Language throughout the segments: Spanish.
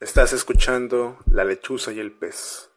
Estás escuchando La lechuza y el pez.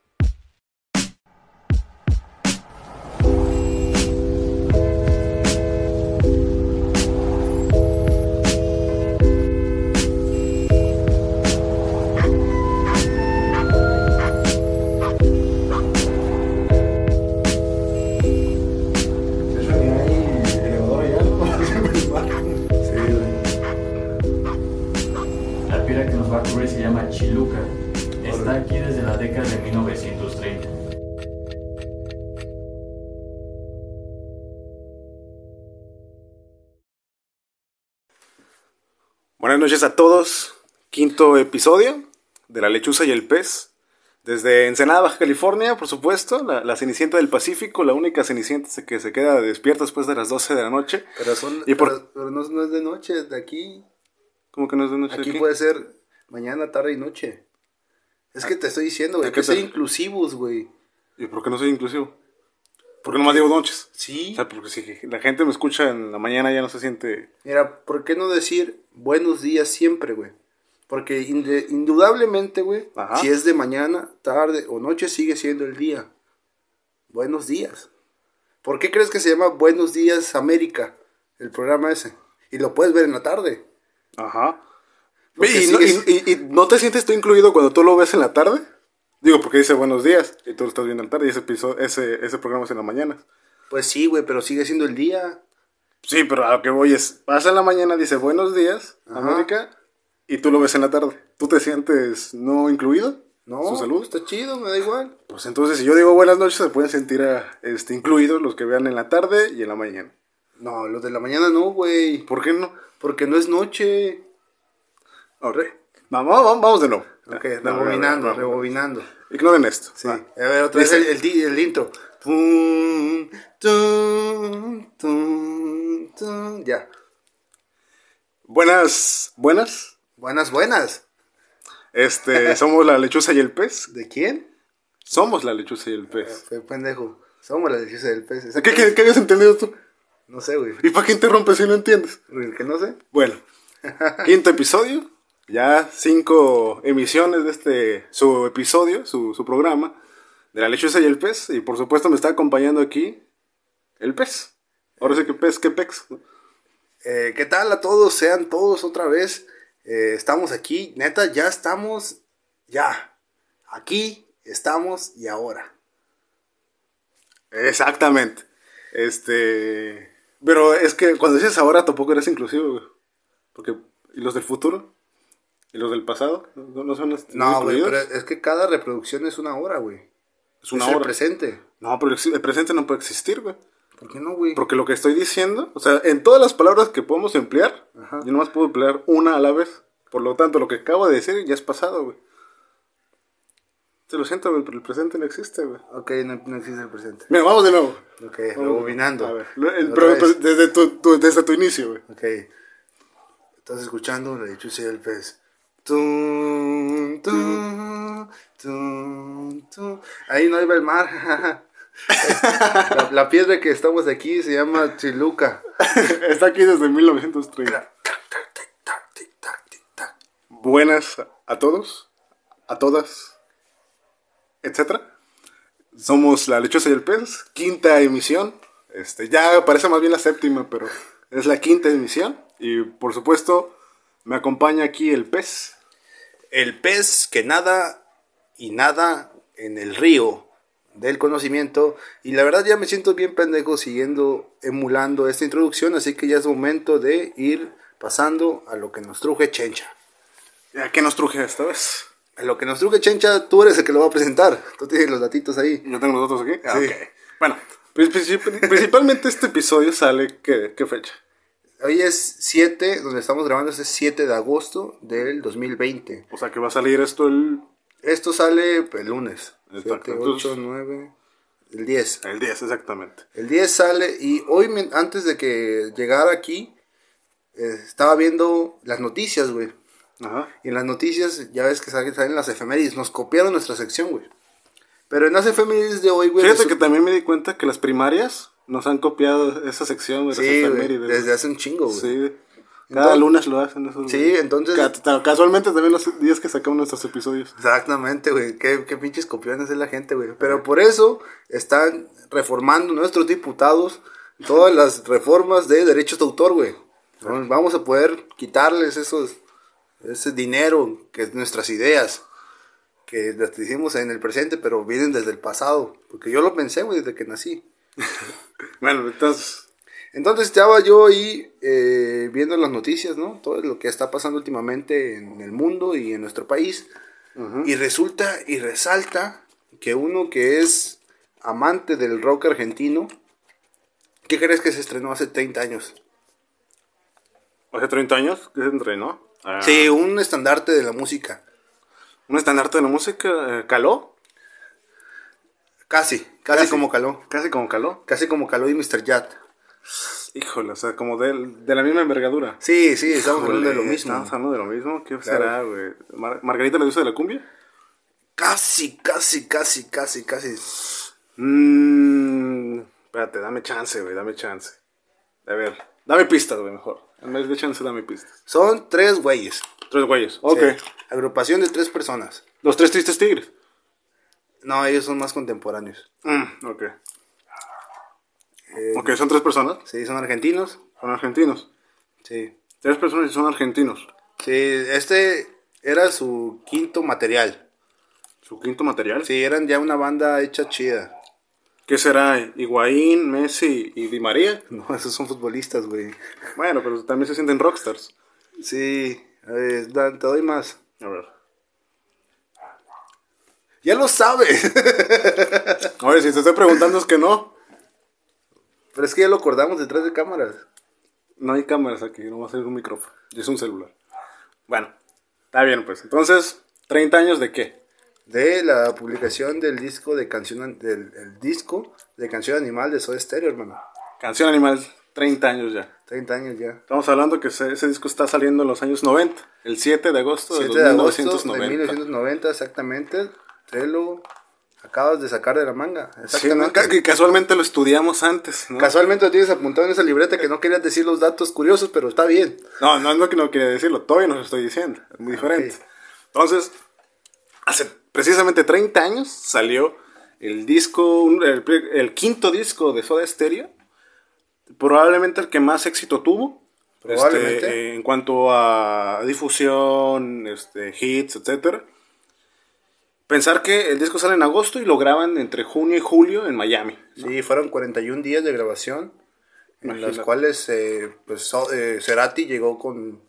Buenas noches a todos. Quinto episodio de La lechuza y el pez. Desde Ensenada, Baja California, por supuesto, la, la Cenicienta del Pacífico, la única Cenicienta que se queda despierta después de las 12 de la noche. Pero, son, ¿Y por- pero, pero no, no es de noche, de aquí. ¿Cómo que no es de noche Aquí aquí? puede ser mañana, tarde y noche. Es que te estoy diciendo, güey, ¿A hay qué que te- inclusivos, güey. ¿Y por qué no soy inclusivo? ¿Por qué nomás digo noches? Sí. O sea, porque si la gente me escucha en la mañana ya no se siente... Mira, ¿por qué no decir buenos días siempre, güey? Porque indudablemente, güey, Ajá. si es de mañana, tarde o noche, sigue siendo el día. Buenos días. ¿Por qué crees que se llama Buenos Días América, el programa ese? Y lo puedes ver en la tarde. Ajá. Porque ¿Y, no, sigues- y- y- y no te sientes tú incluido cuando tú lo ves en la tarde? Digo, porque dice buenos días y tú lo estás viendo en la tarde y ese, episodio, ese, ese programa es en la mañana. Pues sí, güey, pero sigue siendo el día. Sí, pero a lo que voy es, pasa en la mañana, dice buenos días, Ajá. América, y tú lo ves en la tarde. ¿Tú te sientes no incluido? No, ¿Su salud? está chido, me da igual. Pues entonces, si yo digo buenas noches, se pueden sentir ah, este, incluidos los que vean en la tarde y en la mañana. No, los de la mañana no, güey. ¿Por qué no? Porque no es noche. Ok. Vamos, vamos, vamos de nuevo. Ok, No, rebobinando, no, no, no. rebobinando. Ignoren esto. Sí. Va. A ver, otra vez Dice- el, el, el intro. Tum, tum, tum, tum. Ya. Buenas, buenas. Buenas, buenas. Este, somos la lechuza y el pez. ¿De quién? Somos la lechuza y el pez. Fue pendejo. Somos la lechuza del pez. ¿Qué, qué, qué habías entendido tú? No sé, güey. ¿Y para qué interrumpes si no entiendes? El que no sé. Bueno, quinto episodio. Ya cinco emisiones de este, su episodio, su, su programa, de la lechuza y el pez. Y por supuesto me está acompañando aquí el pez. Ahora sí que pez, que pex. ¿no? Eh, ¿Qué tal a todos? Sean todos otra vez. Eh, estamos aquí. Neta, ya estamos. Ya. Aquí estamos y ahora. Exactamente. Este. Pero es que cuando dices ahora tampoco eres inclusivo, güey. Porque. ¿Y los del futuro? ¿Y los del pasado? ¿No, no son No, güey, pero es que cada reproducción es una hora, güey. Es una el hora. presente. No, pero el el presente no puede existir, güey. ¿Por qué no, güey? Porque lo que estoy diciendo, o sea, en todas las palabras que podemos emplear, Ajá. yo nomás puedo emplear una a la vez. Por lo tanto, lo que acabo de decir ya es pasado, güey. Te lo siento, güey, pero el presente no existe, güey. Ok, no, no existe el presente. Mira, vamos de nuevo. Ok, rebobinando. A ver, el- pero- pero desde, tu, tu- desde tu inicio, güey. Ok. Estás escuchando la lechuza del pez. Tum, tum, tum, tum. Ahí no iba el mar. la, la piedra que estamos aquí se llama Chiluca. Está aquí desde 1930. Tic-tac, tic-tac, tic-tac. Buenas a todos, a todas, etcétera. Somos La Lechuza y el Pez, quinta emisión. Este, ya parece más bien la séptima, pero es la quinta emisión. Y por supuesto, me acompaña aquí el pez. El pez que nada y nada en el río del conocimiento. Y la verdad ya me siento bien pendejo siguiendo, emulando esta introducción. Así que ya es momento de ir pasando a lo que nos truje Chencha. ¿A qué nos truje esta vez? A lo que nos truje Chencha, tú eres el que lo va a presentar. Tú tienes los datitos ahí. Yo tengo los datos aquí. Ah, Sí. ok. Bueno, princip- principalmente este episodio sale, ¿qué, qué fecha? Hoy es 7, donde estamos grabando este es 7 de agosto del 2020. O sea que va a salir esto el, Esto sale el lunes. Exacto, 7, entonces- 8, 9, el 10. el 10, exactamente. El 10 sale y hoy, antes de que llegara aquí, eh, estaba viendo las noticias, güey. Ajá. Y en las noticias, ya ves que salen, salen las efemérides. Nos copiaron nuestra sección, güey. Pero en las efemérides de hoy, güey. Fíjate que también me di cuenta que las primarias nos han copiado esa sección de Sí, güey, desde hace un chingo, güey. Sí. Cada Entonces- lunes lo hacen eso. Sí, entonces- Ca- Casualmente también los días que sacamos nuestros episodios. Exactamente, güey. Qué, qué pinches copiones es la gente, güey. Pero por eso están reformando nuestros diputados todas las reformas de derechos de autor, güey. Vamos a poder quitarles esos, ese dinero, que es nuestras ideas, que las hicimos en el presente, pero vienen desde el pasado. Porque yo lo pensé, güey, desde que nací. Bueno, entonces. Entonces estaba yo ahí eh, viendo las noticias, ¿no? Todo lo que está pasando últimamente en el mundo y en nuestro país. Y resulta y resalta que uno que es amante del rock argentino, ¿qué crees que se estrenó hace 30 años? Hace 30 años que se entrenó. Ah, Sí, un estandarte de la música. Un estandarte de la música. eh, ¿Caló? Casi, casi, Casi. como caló. Casi como caló. Casi como caló y Mr. Yat. Híjole, o sea, como de, de la misma envergadura. Sí, sí, estamos hablando de lo mismo. Estamos hablando de lo mismo. ¿Qué Claro. será, güey? Mar- ¿Margarita la diosa de la cumbia? Casi, casi, casi, casi, casi. Mmm. Espérate, dame chance, güey, dame chance. A ver, dame pistas, güey, mejor. En vez de chance, dame pistas. Son tres güeyes. Tres güeyes. Ok. Sí. Agrupación de tres personas. Los tres tristes tigres. No, ellos son más contemporáneos. Mm, ok. Eh, Ok, son tres personas. Sí, son argentinos. Son argentinos. Sí. Tres personas y son argentinos. Sí, este era su quinto material. Su quinto material. Sí, eran ya una banda hecha chida. ¿Qué será? Higuaín, Messi y Di María. No, esos son futbolistas, güey. Bueno, pero también se sienten rockstars. Sí, eh, te doy más. A ver. Ya lo sabes. Oye, si te estoy preguntando es que no. Pero es que ya lo acordamos detrás de cámaras. No hay cámaras aquí, no va a ser un micrófono. Es un celular. Bueno, está bien, pues. Entonces, ¿30 años de qué? De la publicación del disco de canción del el disco de canción animal de Soda Stereo, hermano. Canción Animal, 30 años ya. 30 años ya. Estamos hablando que ese, ese disco está saliendo en los años 90. El 7 de agosto de, 7 de agosto 1990. de 1990, exactamente. Te lo acabas de sacar de la manga. Exactamente. Que casualmente lo estudiamos antes, ¿no? Casualmente lo tienes apuntado en esa libreta que no querías decir los datos curiosos, pero está bien. No, no es lo que no quería decirlo, todavía no lo estoy diciendo, es muy diferente. Ok. Entonces, hace precisamente 30 años salió el disco, el, quinto disco de Soda Stereo, probablemente el que más éxito tuvo. Probablemente. este, en cuanto a difusión, este, hits, etcétera. Pensar que el disco sale en agosto y lo graban entre junio y julio en Miami. Sí, fueron 41 días de grabación, en los cuales eh, pues, So- eh, Cerati llegó con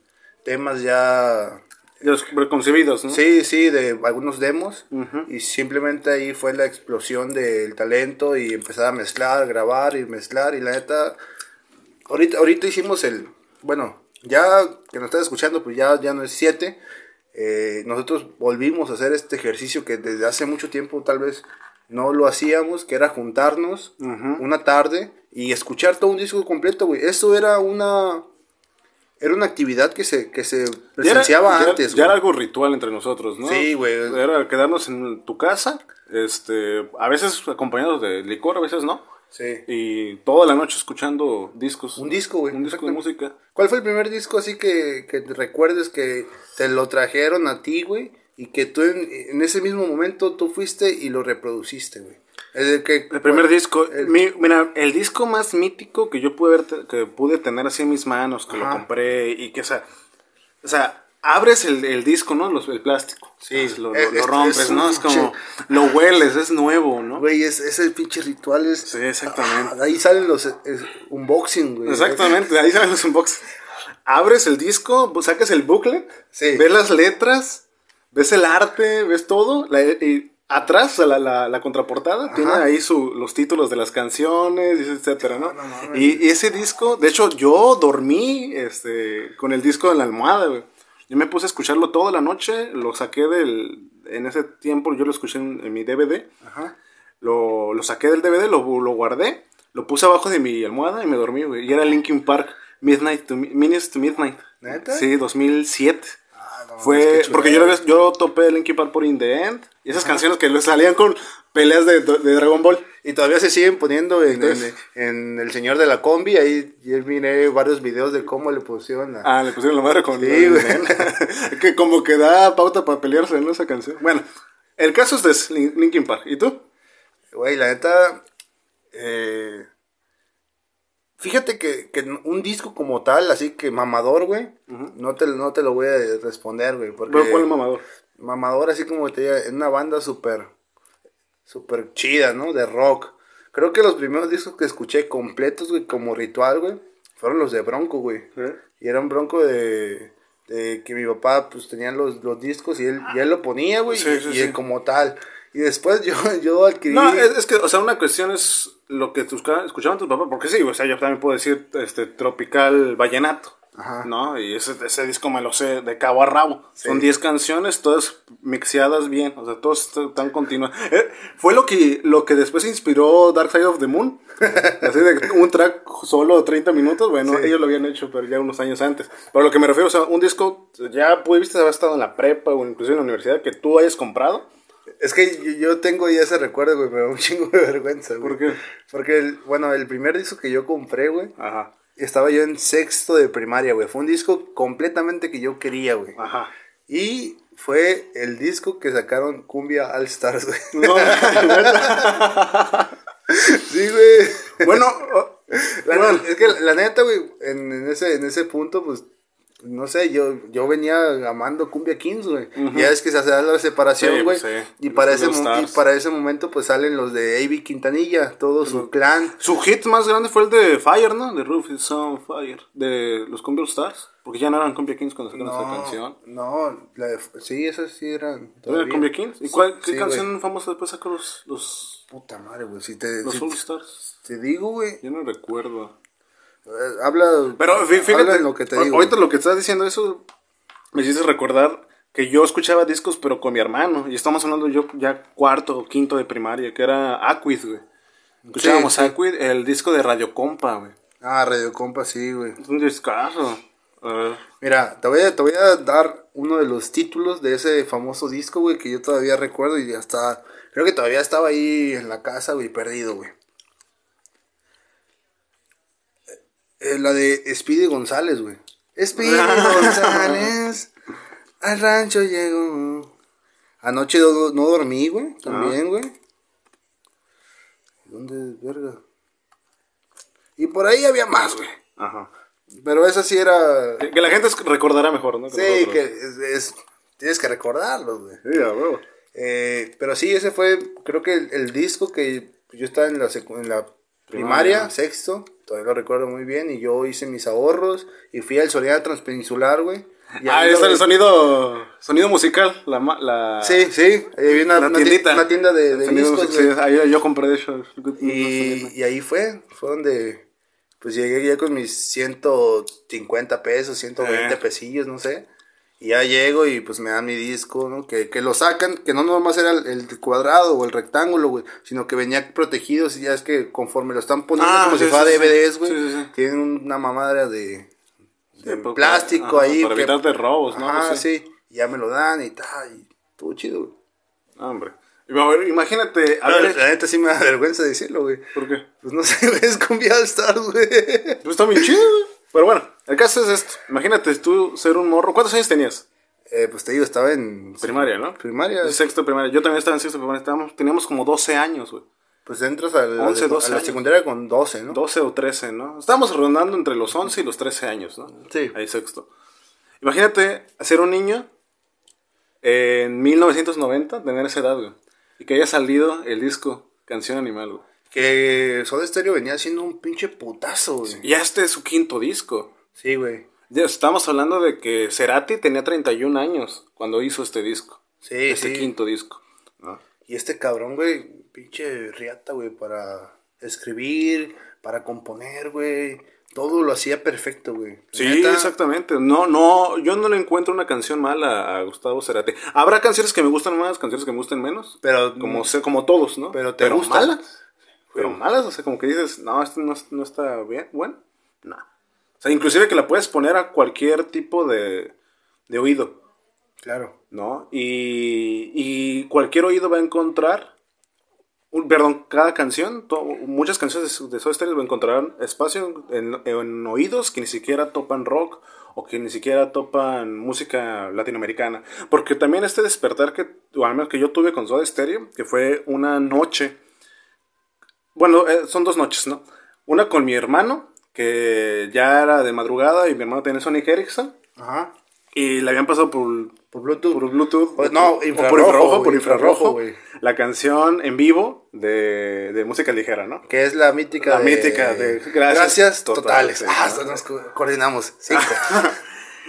temas ya... De los preconcebidos, ¿no? Sí, sí, de algunos demos, y simplemente ahí fue la explosión del talento y empezar a mezclar, grabar y mezclar, y la neta, ahorita, ahorita hicimos el, bueno, ya que nos estás escuchando, pues ya, ya no es 7, nosotros volvimos a hacer este ejercicio que desde hace mucho tiempo tal vez no lo hacíamos, que era juntarnos una tarde y escuchar todo un disco completo, güey. Eso era una... Era una actividad que se, que se presenciaba ya era- antes, Ya era algo ritual entre nosotros, ¿no? Sí, güey. Era quedarnos en tu casa, este, a veces acompañados de licor, a veces no. Sí. Y toda la noche escuchando discos. Un disco, güey. Un disco de música. ¿Cuál fue el primer disco así que, que te recuerdes que te lo trajeron a ti, güey? Y que tú en, en ese mismo momento tú fuiste y lo reproduciste, güey. El, que, El primer disco. el- mi- mira, el disco más mítico que yo pude, ver, que pude tener así en mis manos, que lo compré y que, o sea, o sea abres el, el disco, ¿no? Los- el plástico. Sí, Lo, lo- eh, lo es- rompes, es ¿no? Es como, pinche- lo hueles, es nuevo, ¿no? Güey, es, ese pinche ritual es... Sí, exactamente. Ah, ahí salen los unboxing, güey. Exactamente, ahí salen los unboxing. Abres el disco, pues, sacas el booklet, Sí. ves las letras, ves el arte, ves todo. la- y atrás, la, la, la contraportada, tiene ahí su, los títulos de las canciones, etcétera, ¿no? no mames. y, y ese disco, de hecho, yo dormí este, con el disco en la almohada, güey. Yo me puse a escucharlo toda la noche, lo saqué del... En ese tiempo yo lo escuché en, en mi DVD. Ajá. Lo, lo saqué del DVD, lo, lo guardé, lo puse abajo de mi almohada y me dormí, güey. Y era Linkin Park, Midnight to, Mi- Minutes to Midnight. ¿Neta? Sí, 2007. Fue, porque yo, yo topé Linkin Park por In The End. Y esas canciones que salían con peleas de, de Dragon Ball. Y todavía se siguen poniendo en, Entonces- en- en El Señor de la Combi. Ahí yo miré varios videos de cómo le pusieron la... Ah, le pusieron la madre con Sí, güey. que como que da pauta para pelearse en esa canción. Bueno, el caso es de Lin- Linkin Park. ¿Y tú? Güey, la neta. eh, fíjate que, que un disco como tal, así que mamador, güey. no, te, no te lo voy a responder, güey. Porque ¿Cuál, cuál mamador? mamador, así como te diga, en una banda súper. súper chida, ¿no? De rock. Creo que los primeros discos que escuché completos, güey, como ritual, güey, fueron los de Bronco, güey. Y era un Bronco de. de que mi papá, pues tenía los, los discos y él, y él lo ponía, güey. Sí, y sí, y él como tal. Y después yo, yo adquirí. No, es, es que, o sea, una cuestión es lo que tus escuchaban tus papás, porque sí, o sea, yo también puedo decir este tropical vallenato, Ajá. ¿no? Y ese, ese disco me lo sé de cabo a rabo. Son 10 canciones, todas mixeadas bien, o sea, todas están continuas. Eh, fue lo que, lo que después inspiró Dark Side of the Moon. Así de un track solo de 30 minutos, bueno, Sí. ellos lo habían hecho, pero ya unos años antes. Pero lo que me refiero, o sea, un disco, ya pudiste haber estado en la prepa o inclusive en la universidad, que tú hayas comprado. Es que yo, yo tengo ya ese recuerdo, güey, me da un chingo de vergüenza, güey. ¿Por qué? Porque, el- bueno, el primer disco que yo compré, güey, Ajá, estaba yo en sexto de primaria, güey. Fue un disco completamente que yo quería, güey. ajá. Y fue el disco que sacaron Cumbia All Stars, güey. No, sí, güey. bueno, La- bueno, es que la neta, güey, en, en ese, en ese punto, pues, no sé, yo, yo venía amando Cumbia Kings, güey. Ya es que se hace la separación, Sí, güey. pues, sí. Y, para ese, y para ese momento, pues, salen los de A.B. Quintanilla, todo su clan. su hit más grande fue el de Fire, ¿no? De Roof is on Fire, de los Cumbia Stars, porque ya no eran Cumbia Kings cuando sacaron esa canción. no, la de- sí, esas sí eran. ¿No era. Cumbia Kings? ¿Y cuál, qué Sí, canción famosa después sacó los, los. Puta madre, güey. Si te, los si All Stars? te digo, güey. Yo no recuerdo. Eh, habla. Pero habla fíjate, en lo que te digo. ahorita lo que estás diciendo eso me hiciste recordar que yo escuchaba discos pero con mi hermano y estamos hablando yo ya cuarto o quinto de primaria que era Aquid, güey. Escuchábamos sí. Aquid, el disco de Radio Compa, güey. Ah, Radio Compa, sí, güey. Es un discazo. Mira, te voy, a, te voy a dar uno de los títulos de ese famoso disco, güey, que yo todavía recuerdo y hasta. Creo que todavía estaba ahí en la casa, güey, perdido, güey. Eh, la de Speedy González, güey. Speedy González, al rancho llegó. Anoche no, no dormí, güey, también, güey. ¿Dónde, verga? Y por ahí había más, güey. ajá. Pero esa sí era. Que, que la gente recordará mejor, ¿no? Sí, nosotros. que es, es- tienes que recordarlo, güey. Sí, a huevo. Eh, pero sí, ese fue, creo que el, el disco que yo estaba en la, en la primaria, Primaria. sexto, todavía lo recuerdo muy bien, y yo hice mis ahorros y fui al Soledad Transpeninsular, güey. Y Ah, lo- el sonido, sonido musical, la, la, Sí, sí, ahí había una, una ti- tiendita. una tienda de, de discos, sí, ahí yo compré de hecho. Y, y ahí fue, fue donde pues llegué ya con mis 150 pesos, 120 Eh. pesillos, no sé. Y ya llego y pues me dan mi disco, ¿no? Que, que lo sacan, que no nomás era el, el cuadrado o el rectángulo, güey, sino que venía protegido, y ya es que conforme lo están poniendo Ah, como sí, si fuera sí. DVDs, güey, Sí, tienen una mamadera de, de plástico ajá, ahí. para que- evitarte robos, ¿no? Sé. sí. Y ya me lo dan y tal, y todo chido, güey. Ah, hombre. Imagínate, a Pero ver, la neta sí me da vergüenza decirlo, güey. ¿por qué? Pues no sé, güey, es All Stars, güey. Pues está bien chido, güey. Pero bueno, el caso es esto. Imagínate tú ser un morro. ¿Cuántos años tenías? Eh, pues te digo, estaba en... Primaria, ¿no? Primaria. Sexto primaria. Yo también estaba en sexto primaria. Estábamos, teníamos como 12 años, güey. Pues entras a la, 11, a 12 la secundaria con 12, ¿no? 12 o 13, ¿no? Estábamos rondando entre los 11 y los 13 años, ¿no? Sí. Ahí sexto. Imagínate ser un niño en 1990, tener esa edad, güey. Y que haya salido el disco Canción Animal, güey. Que Soda Stereo venía haciendo un pinche putazo, güey. Y ya este es su quinto disco. Sí, güey. Ya estamos hablando de que Cerati tenía 31 años cuando hizo este disco. Sí, este sí. quinto disco. ¿no? Y este cabrón, güey, pinche riata, güey, para escribir, para componer, güey. Todo lo hacía perfecto, güey. Sí, Neta, exactamente. No, no, yo no le encuentro una canción mala a Gustavo Cerati. Habrá canciones que me gustan más, canciones que me gusten menos. Pero, Como, sé, como todos, ¿no? Pero te gusta. malas. Pero malas, o sea, como que dices, no, esto no, no está bien, bueno, no. O sea, inclusive que la puedes poner a cualquier tipo de, de oído. Claro. ¿no? Y, y cualquier oído va a encontrar, un- perdón, cada canción, to- muchas canciones de, de Soda Stereo va a encontrar espacio en, en oídos que ni siquiera topan rock o que ni siquiera topan música latinoamericana. Porque también este despertar que, o al menos que yo tuve con Soda Stereo, que fue una noche, bueno, eh, son dos noches, ¿no? Una con mi hermano, que ya era de madrugada y mi hermano tenía Sonic Ericsson. Ajá. Y le habían pasado por, Por Bluetooth. por Bluetooth. Pues no, o por infrarrojo, por infrarrojo. güey. la canción en vivo de, de música ligera, ¿no? Que es la mítica La de... mítica de gracias totales. totales, Ah, nos co- coordinamos. Cinco.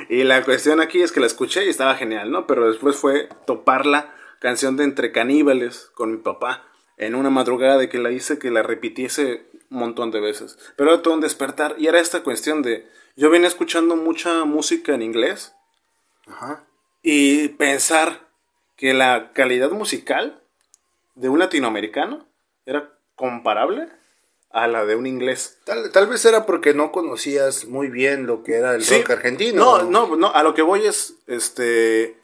Y la cuestión aquí es que la escuché y estaba genial, ¿no? Pero después fue toparla, canción de Entre Caníbales, con mi papá, en una madrugada de que la hice, que la repitiese un montón de veces. Pero era todo un despertar. Y era esta cuestión de, yo venía escuchando mucha música en inglés Ajá. y pensar que la calidad musical de un latinoamericano era comparable a la de un inglés. Tal, tal vez era porque no conocías muy bien lo que era el Sí. rock argentino. No, no, no, a lo que voy es, este,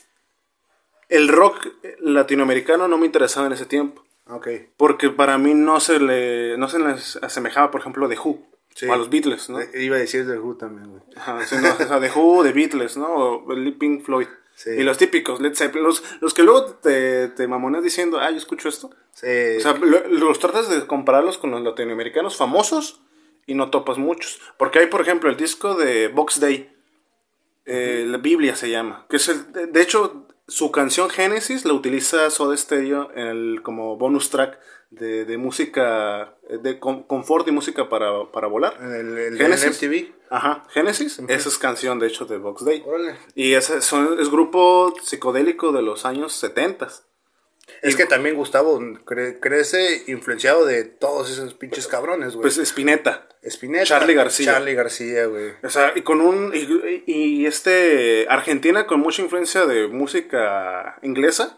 el rock latinoamericano no me interesaba en ese tiempo, Ok. porque para mí no se le, no se les asemejaba, por ejemplo, The Who, Sí. o a los Beatles, ¿no? Eh, Iba a decir The Who también, güey. Ajá, sí, no, o sea, The Who, The Beatles, ¿no? O Pink Floyd. Sí. Y los típicos, Led Zeppelin, los, los que luego te, te mamoneas diciendo, ah, yo escucho esto. Sí. O sea, lo- los tratas de compararlos con los latinoamericanos famosos y no topas muchos. Porque hay, por ejemplo, el disco de Box Day, eh, la Biblia se llama, que es el, de, de hecho, su canción Génesis la utiliza Soda Stereo en el- como bonus track de, de música, de con- confort y música para, para volar. En el, el, Génesis. el MTV. Ajá, Génesis, esa es canción de hecho de Box Day. Órale. Y ese son- es grupo psicodélico de los años 70. Es que también Gustavo cre- crece influenciado de todos esos pinches cabrones, güey. Pues Spinetta. Spinetta. Charly García. Charlie García, güey. O sea, y con un. Y, y este. Argentina con mucha influencia de música inglesa.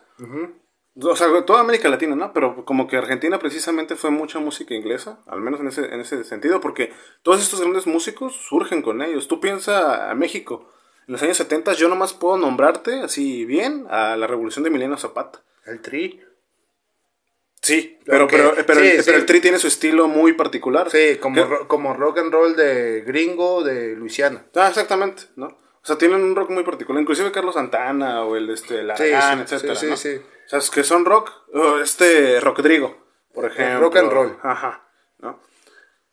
O sea, toda América Latina, ¿no? Pero como que Argentina precisamente fue mucha música inglesa, al menos en ese, en ese sentido, porque todos estos grandes músicos surgen con ellos. Tú piensa a México. En los años 70 yo nomás puedo nombrarte así bien a la revolución de Emiliano Zapata. El Tri. Sí, pero, pero, pero, sí, el, sí. pero el Tri tiene su estilo muy particular. Sí, como, ro- como rock and roll de gringo de Luisiana. Ah, exactamente, ¿no? O sea, tienen un rock muy particular. Inclusive Carlos Santana o el este, el Sí, etcétera, sí, ¿no? sí. O sea, es que son rock. este Rodrigo, por ejemplo. rock and roll. Ajá, ¿no?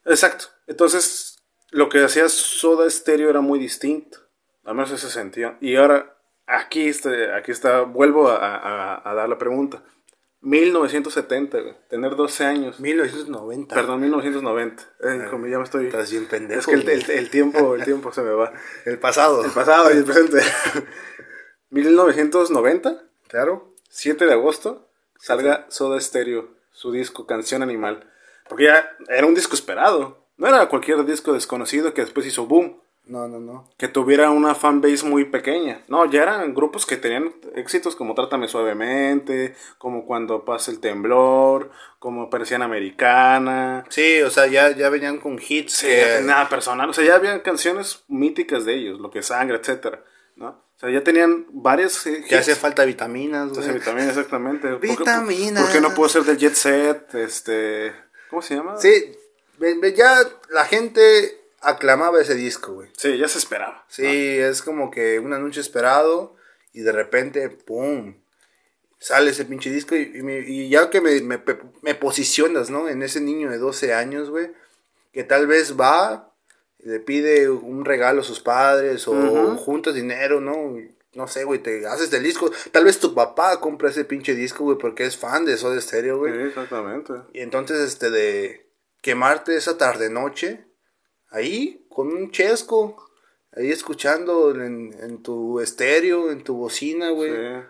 Exacto. Entonces, lo que hacía Soda Stereo era muy distinto. Al menos ese sentido. Y ahora, aquí, este, aquí está, vuelvo a, a- a dar la pregunta. 1970, güey. Tener 12 años. 1990. Perdón, 1990. Eh, como ya me estoy... Estás bien pendejo. Es que el- el tiempo, el tiempo se me va. El pasado. El pasado y el presente. 1990, Claro. 7 de agosto, salga Soda Stereo, su disco Canción Animal. Porque ya era un disco esperado. No era cualquier disco desconocido que después hizo boom. No, no, no. Que tuviera una fanbase muy pequeña. No, ya eran grupos que tenían éxitos como Trátame Suavemente, como Cuando pasa el temblor, como Persiana Americana. Sí, o sea, ya, ya venían con hits. Sí, que- nada personal. O sea, ya habían canciones míticas de ellos, Lo que sangre, etcétera, ¿no? O sea, ya tenían varias eh, que hace falta vitaminas, güey. vitamina, exactamente. ¿Por qué- Vitaminas. ¿Por qué no puedo ser del Jet Set? Este, ¿Cómo se llama? Sí, ya la gente aclamaba ese disco, güey. Sí, ya se esperaba. Sí, es como que un anuncio esperado y de repente, ¡pum! Sale ese pinche disco y, y me- y ya que me, me, me posicionas, ¿no? En ese niño de 12 años, güey, que tal vez va, le pide un regalo a sus padres o Ujú. juntas dinero, ¿no? No sé, güey, te haces del disco. Tal vez tu papá compra ese pinche disco, güey, porque es fan de Soda Stereo, güey. Sí, exactamente. Y entonces, este, de quemarte esa tarde-noche, ahí, con un chesco, ahí escuchando en, en tu estéreo, en tu bocina, güey. Sí.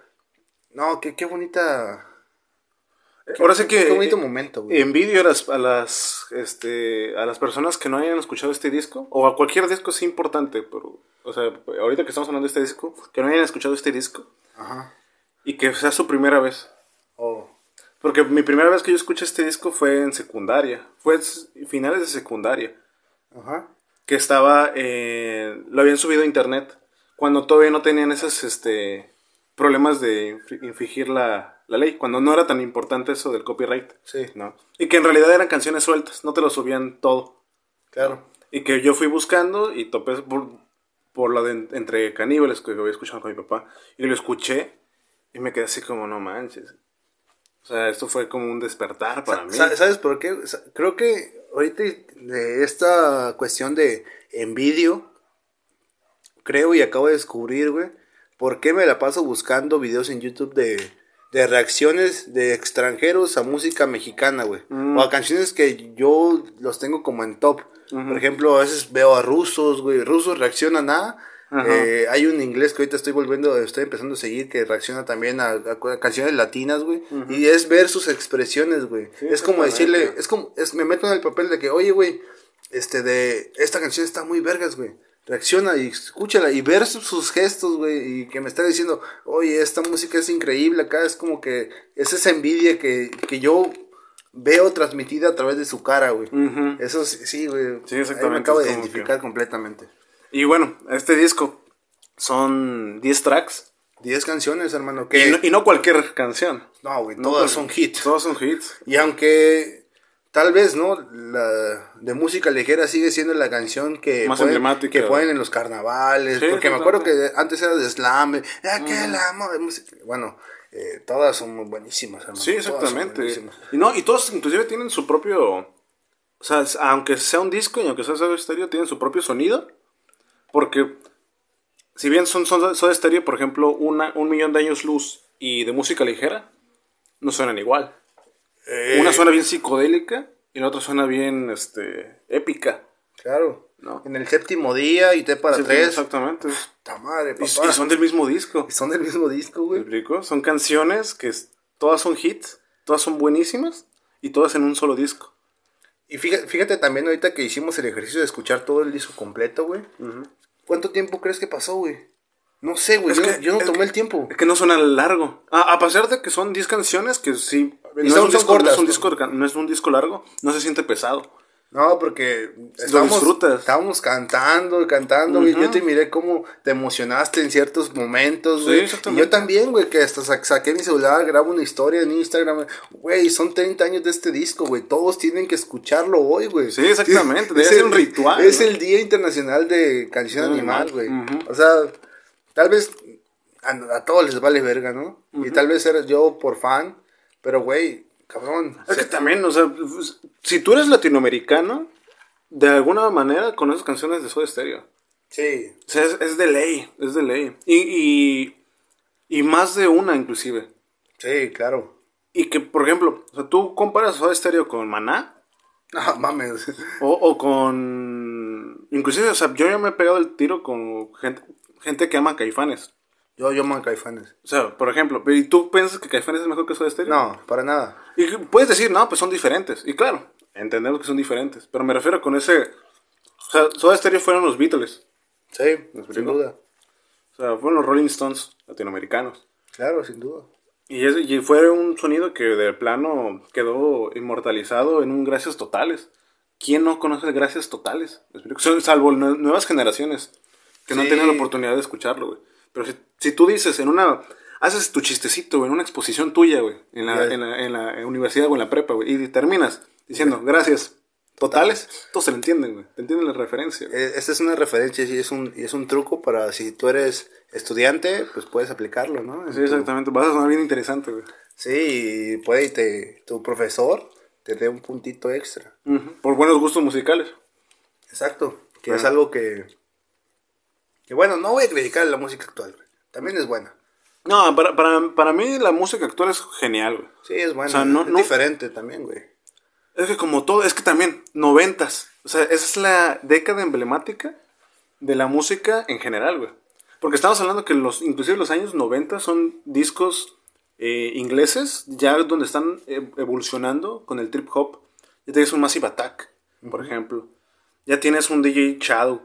No, qué, qué bonita... Ahora sí que Qué bonito momento, güey. envidio a las, a las, este, a las personas que no hayan escuchado este disco, o a cualquier disco sí importante, pero, o sea, ahorita que estamos hablando de este disco, que no hayan escuchado este disco, Ajá. y que sea su primera vez. Oh. Porque mi primera vez que yo escuché este disco fue en secundaria, fue finales de secundaria. Ajá. que estaba, eh, lo habían subido a internet, cuando todavía no tenían esas, este, problemas de infri- infringir la, la ley, cuando no era tan importante eso del copyright. Sí, ¿no? Y que en realidad eran canciones sueltas, no te lo subían todo. claro. Y que yo fui buscando y topé por, por la de entre caníbales que había escuchado con mi papá. Y lo escuché y me quedé así como, no manches. O sea, esto fue como un despertar para mí. Sa- ¿Sabes por qué? Creo que ahorita de esta cuestión de envidio, creo y acabo de descubrir, güey, por qué me la paso buscando videos en YouTube de, de reacciones de extranjeros a música mexicana, güey. Mm. O a canciones que yo los tengo como en top. Por ejemplo, a veces veo a rusos, güey, rusos reaccionan a... Eh, hay un inglés que ahorita estoy volviendo, estoy empezando a seguir que reacciona también a, a canciones latinas, güey. Y es ver sus expresiones, güey. Sí, es como decirle, es como, es, me meto en el papel de que, oye, güey, este de, esta canción está muy vergas, güey. Reacciona y escúchala y ver sus, sus gestos, güey, y que me está diciendo, oye, esta música es increíble acá, es como que es esa envidia que, que yo veo transmitida a través de su cara, güey. Eso sí, güey. Sí, Ahí exactamente, Me acabo de identificar completamente. Y bueno, este disco son 10 tracks. 10 canciones, hermano, Y que... no, y no cualquier canción. No, güey, No, todas son hits. Todos son hits. Y aunque tal vez, ¿no? La de música ligera sigue siendo la canción que, Más ponen, emblemática, que ponen en los carnavales. Sí, porque me acuerdo que antes era de slam. Aquel amo de música. Bueno, eh, todas son muy buenísimas, hermano. Sí, todas exactamente. Y no, y todos inclusive tienen su propio. O sea, aunque sea un disco y aunque sea Soda Stereo, tienen su propio sonido. Porque si bien son, son Soda Stereo, por ejemplo, una, un millón de años luz y de música ligera, no suenan igual. Eh, Una suena bien psicodélica y la otra suena bien este, épica. Claro. ¿No? En el séptimo día y T para Sí, tres. Exactamente. ¡Ta madre, Y, papá! y son del mismo disco. Y son del mismo disco, ¿Me güey. explico? Son canciones que todas son hits, todas son buenísimas y todas en un solo disco. Y fíjate, fíjate también ahorita que hicimos el ejercicio de escuchar todo el disco completo, güey. ¿Cuánto tiempo crees que pasó, güey? No sé, güey. Yo, no tomé que- el tiempo. Es que no suena largo. A, a pesar de que son 10 canciones, que sí. No, no es un disco largo, no se siente pesado. No, porque estábamos, disfrutas. estábamos cantando y cantando, güey. Yo te miré cómo te emocionaste en ciertos momentos, Sí, güey. y exactamente. yo también, güey, que hasta sa- saqué mi celular, grabo una historia en Instagram. Güey, son 30 años de este disco, güey. Todos tienen que escucharlo hoy, güey. Sí, exactamente, Es ser el- un ritual, Es ¿no? el Día Internacional de Canción Animal, Animal, güey. O sea, tal vez a, a todos les vale verga, ¿no? Y tal vez eres yo por fan, pero, güey, cabrón. Es que también, o sea, pues, si tú eres latinoamericano, de alguna manera conoces canciones de Soda Stereo. Sí, O sea, es, es de ley, es de ley. Y, y, y más de una, inclusive. sí, claro. Y que, por ejemplo, o sea, tú comparas Soda Stereo con Maná, No, mames. O, o con. Inclusive, o sea, yo ya me he pegado el tiro con gente, gente que ama Caifanes. Yo, yo man Caifanes. O sea, por ejemplo, ¿y tú piensas que Caifanes es mejor que Soda Stereo? No, para nada. Y puedes decir, no, pues son diferentes. Y claro, entendemos que son diferentes. Pero me refiero con ese. O sea, Soda Stereo fueron los Beatles. Sí, sin duda. O sea, fueron los Rolling Stones latinoamericanos. Claro, sin duda. Y, ese- y fue un sonido que de plano quedó inmortalizado en un Gracias Totales. ¿Quién no conoce Gracias Totales? Salvo nue- nuevas generaciones que no Sí. han tenido la oportunidad de escucharlo, güey. Pero si, si tú dices en una... Haces tu chistecito, güey, en una exposición tuya, güey, en la, en, la, en la universidad o en la prepa, güey, y terminas diciendo gracias totales, todos se le entienden, güey. Te entienden la referencia, güey. Eh, Esta es una referencia y es un, y es un truco para si tú eres estudiante, pues puedes aplicarlo, ¿no? En Sí, tu- exactamente. Vas a sonar bien interesante, güey. Sí, y puede te, tu profesor te dé un puntito extra. Por buenos gustos musicales. Exacto. Que es algo que, que, bueno, no voy a criticar la música actual, güey. También es buena. No, para, para, para mí la música actual es genial, güey. Sí, es buena. O sea, no- es no- diferente también, güey. Es que como todo, es que también, noventas. O sea, esa es la década emblemática de la música en general, güey. Porque estamos hablando que los, inclusive los años 90 son discos eh, ingleses, ya donde están eh, evolucionando con el trip hop. Ya tienes un Massive Attack, por ejemplo. Ya tienes un DJ Shadow.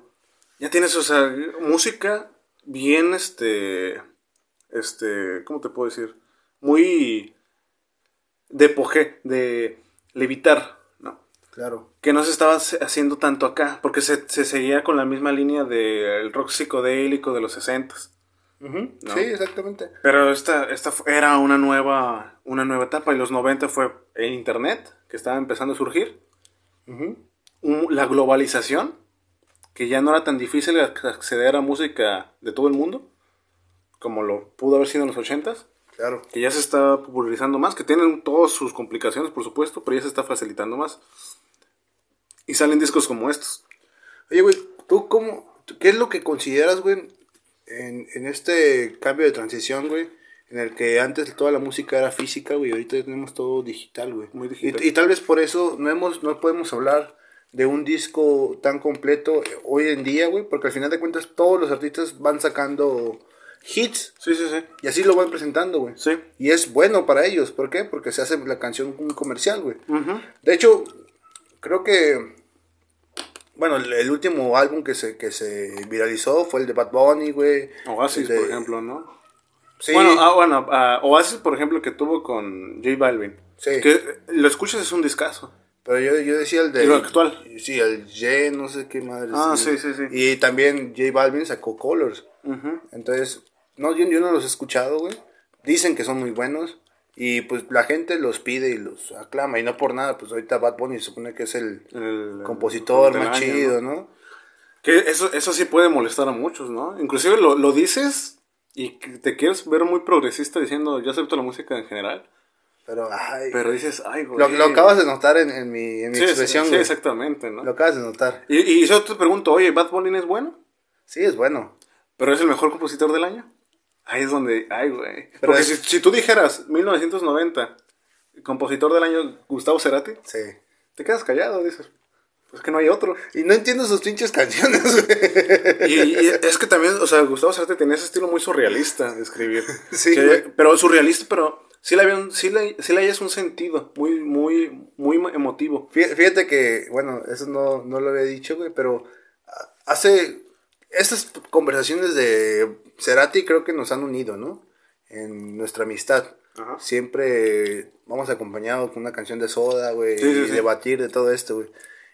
Ya tienes, o sea, música bien, este, este, ¿cómo te puedo decir? Muy de poge, de levitar, ¿no? Claro. Que no se estaba haciendo tanto acá, porque se, se seguía con la misma línea del rock psicodélico de los 60 Ujú, ¿no? Sí, exactamente. Pero esta, esta era una nueva, una nueva etapa. Y los 90 fue el Internet, que estaba empezando a surgir. La globalización, que ya no era tan difícil ac- acceder a música de todo el mundo, como lo pudo haber sido en los 80s. Claro. Que ya se está popularizando más, que tienen todas sus complicaciones, por supuesto, pero ya se está facilitando más. Y salen discos como estos. Oye, güey, ¿tú cómo, tú- qué es lo que consideras, güey, en, en este cambio de transición, güey, en el que antes toda la música era física, güey, y ahorita tenemos todo digital, güey? Muy digital. Y, y tal vez por eso no, hemos, no podemos hablar de un disco tan completo hoy en día, güey, porque al final de cuentas todos los artistas van sacando hits Sí, sí, sí. y así lo van presentando, güey. Sí. Y es bueno para ellos, ¿por qué? Porque se hace la canción un comercial, güey. De hecho, creo que. Bueno, el, el último álbum que se, que se viralizó fue el de Bad Bunny, güey. Oasis, de- por ejemplo, ¿no? Sí, Bueno, ah, bueno ah, Oasis, por ejemplo, que tuvo con J Balvin. Sí. Que lo escuchas es un discazo. Pero yo, yo decía el de. ¿Y lo actual? Sí, el Ye, no sé qué madre. Ah, sí, sí, sí. Y también J Balvin sacó Colors. Entonces, no, yo, yo no los he escuchado, güey. Dicen que son muy buenos. Y pues la gente los pide y los aclama. Y no por nada, pues ahorita Bad Bunny se supone que es el El- compositor más año, chido, ¿no? ¿no? Que eso, eso sí puede molestar a muchos, ¿no? Inclusive lo, lo dices y te quieres ver muy progresista diciendo yo acepto la música en general. Pero, ay. Pero dices, ay, güey. Lo, lo acabas de notar en, en mi, en mi Sí, expresión, sí, exactamente, ¿no? Lo acabas de notar. Y, y yo te pregunto, oye, ¿Bad Bunny es bueno? Sí, es bueno. ¿Pero es el mejor compositor del año? Ahí es donde, ay, güey. Pero Porque es- si, si tú dijeras 1990, compositor del año Gustavo Cerati, Sí. te quedas callado, dices, pues que no hay otro. Y no entiendo sus pinches canciones, güey. Y, y es que también, o sea, Gustavo Cerati tenía ese estilo muy surrealista de escribir. Sí, Que- pero surrealista, pero sí le, había un- sí, le, sí le hayas un sentido muy, muy, muy emotivo. Fí- Fíjate que, bueno, eso no, no lo había dicho, güey, pero ah, hace... Estas conversaciones de Cerati creo que nos han unido, ¿no? En nuestra amistad. Ajá. Siempre vamos acompañados con una canción de soda, güey, Sí, y debatir de todo esto, güey.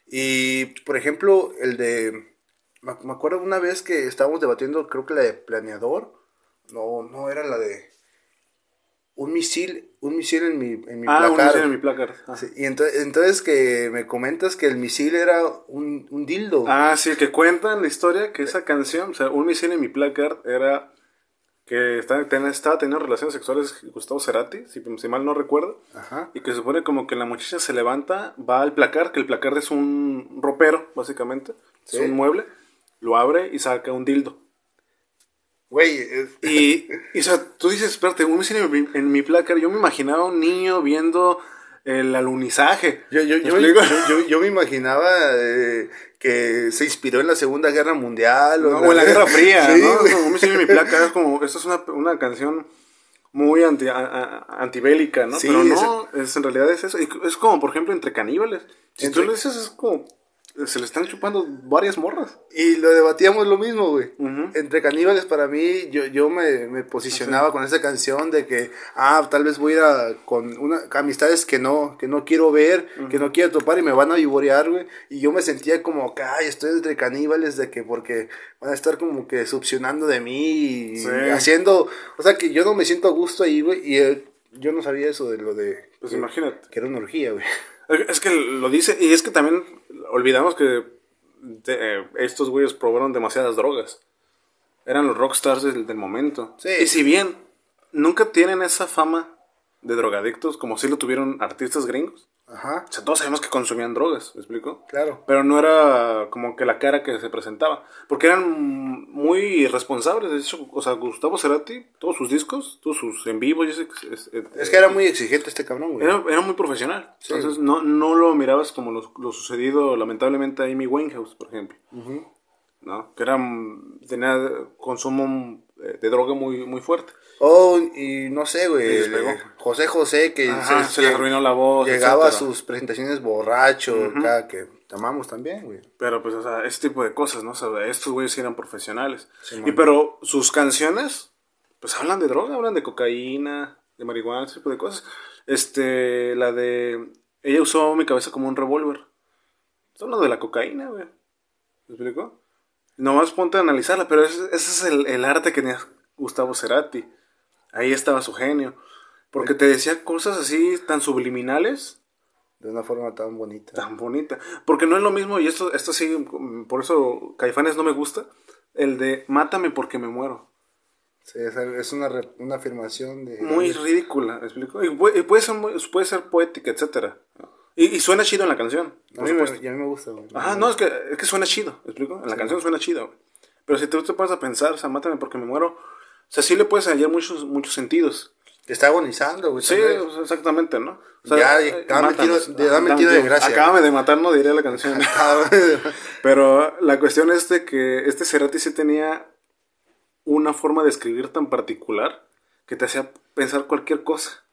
Y, por ejemplo, el de... Me acuerdo una vez que estábamos debatiendo, creo que la de Planeador. No, no, era la de... Un misil, un misil en mi, en mi Ah, un misil en mi placar. Ah. Sí, y ento- entonces que me comentas que el misil era un, un dildo. Ah, sí, que cuentan la historia que esa canción, o sea, un misil en mi placard era que estaba, ten- estaba teniendo relaciones sexuales con Gustavo Cerati, si, si mal no recuerdo, Ajá. y que supone como que la muchacha se levanta, va al placar, que el placar es un ropero, básicamente, Sí. es un mueble, lo abre y saca un dildo. Güey, es- Y, y, o sea, tú dices, espérate, un misil en mi, en mi placar, yo me imaginaba un niño viendo el alunizaje. yo, yo, ¿Me yo, yo- yo- yo me imaginaba eh, que se inspiró en la Segunda Guerra Mundial. No, o en la Guerra Fría, Sí, ¿no? Como en mi placa, es como, esto es una, una canción muy anti, a- a- antibélica, ¿no? Sí, Pero no, es, en realidad es eso. Es como, por ejemplo, entre caníbales. Si Entre- tú lo dices, es como, se le están chupando varias morras. Y lo debatíamos lo mismo, güey. Entre caníbales, para mí, yo, yo me, me posicionaba con esa canción de que, ah, tal vez voy a ir a- con una, amistades que no, que no quiero ver, que no quiero topar y me van a vivorear, güey. Y yo me sentía como que, ay, estoy entre caníbales de que porque van a estar como que succionando de mí y Sí. haciendo, o sea, que yo no me siento a gusto ahí, güey. Y eh, yo no sabía eso de lo de, Pues que- imagínate. que era una orgía, güey. Es que lo dice, y es que también olvidamos que de- eh, estos güeyes probaron demasiadas drogas. Eran los rockstars del, del momento. Sí. Y si bien nunca tienen esa fama de drogadictos como si lo tuvieron artistas gringos, Ajá, o sea, todos sabemos que consumían drogas, ¿me explico? claro. Pero no era como que la cara que se presentaba. Porque eran muy responsables. De hecho, o sea, Gustavo Cerati, todos sus discos, todos sus en vivo, que es, es- Es que era muy exigente este cabrón, güey. era, era muy profesional. Sí. Entonces no, no lo mirabas como lo, lo sucedido lamentablemente a Amy Winehouse, por ejemplo. ¿no? Que era, tenía consumo eh, de droga muy, muy fuerte. Oh, y no sé, güey. José José, que Ajá, se le arruinó la voz. Llegaba a sus presentaciones borracho, acá, que te amamos también, güey. Pero pues, o sea, ese tipo de cosas, ¿no? O sea, estos güeyes eran profesionales. Sí, y pero sus canciones, pues hablan de droga, hablan de cocaína, de marihuana, ese tipo de cosas. Este, la de... Ella usó mi cabeza como un revólver. Está hablando de la cocaína, güey. ¿Me explico? Nomás ponte a analizarla, pero ese, ese es el, el arte que tenías, Gustavo Cerati. Ahí estaba su genio. Porque te decía cosas así tan subliminales, De una forma tan bonita. tan bonita. Porque no es lo mismo, y esto, esto sí, por eso Caifanes no me gusta, el de mátame porque me muero. Sí, es, una, una afirmación de... Muy ridícula, ¿me explico? Y puede, ser, puede ser poética, etcétera. Y, y suena chido en la canción. A mí, me, supuesto. y a mí me gusta, güey. Ajá, no, es que, es que suena chido, ¿me explico? En la canción suena chido. güey. Pero si tú te pones a pensar, o sea, mátame porque me muero, o sea, sí le puedes hallar muchos, muchos sentidos. Está agonizando, güey. Sí, o sea, exactamente, ¿no? O sea, Ya, eh, dame tiro- de- gracia. Acábame de matar, no diría la canción. Pero la cuestión es de que este Cerati sí tenía una forma de escribir tan particular que te hacía pensar cualquier cosa.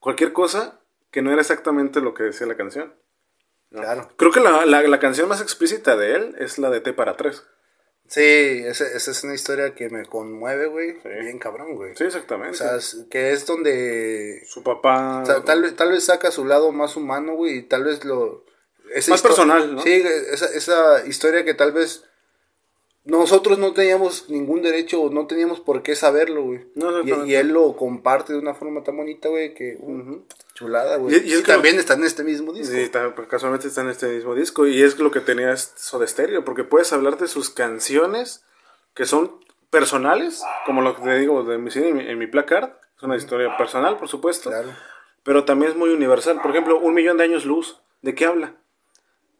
Cualquier cosa que no era exactamente lo que decía la canción. Claro. Creo que la, la- la canción más explícita de él es la de T para tres. Sí, esa, esa es una historia que me conmueve, güey. Bien cabrón, güey. Sí, exactamente. O sea, que es donde... Su papá... tal, vez- tal vez saca su lado más humano, güey, y tal vez lo... esa Más personal, ¿no? Sí, esa, esa historia que tal vez nosotros no teníamos ningún derecho, no teníamos por qué saberlo, güey. No, y, y él lo comparte de una forma tan bonita, güey, que... uh, Chulada, güey. Y- y es Y que- también está en este mismo disco. Sí, está- pues, casualmente está en este mismo disco y es lo que tenía Soda Stereo, porque puedes hablar de sus canciones que son personales, como lo que te digo de mi cine en mi, en mi placard, es una historia personal, por supuesto, Claro. pero también es muy universal. Por ejemplo, Un Millón de Años Luz, ¿de qué habla?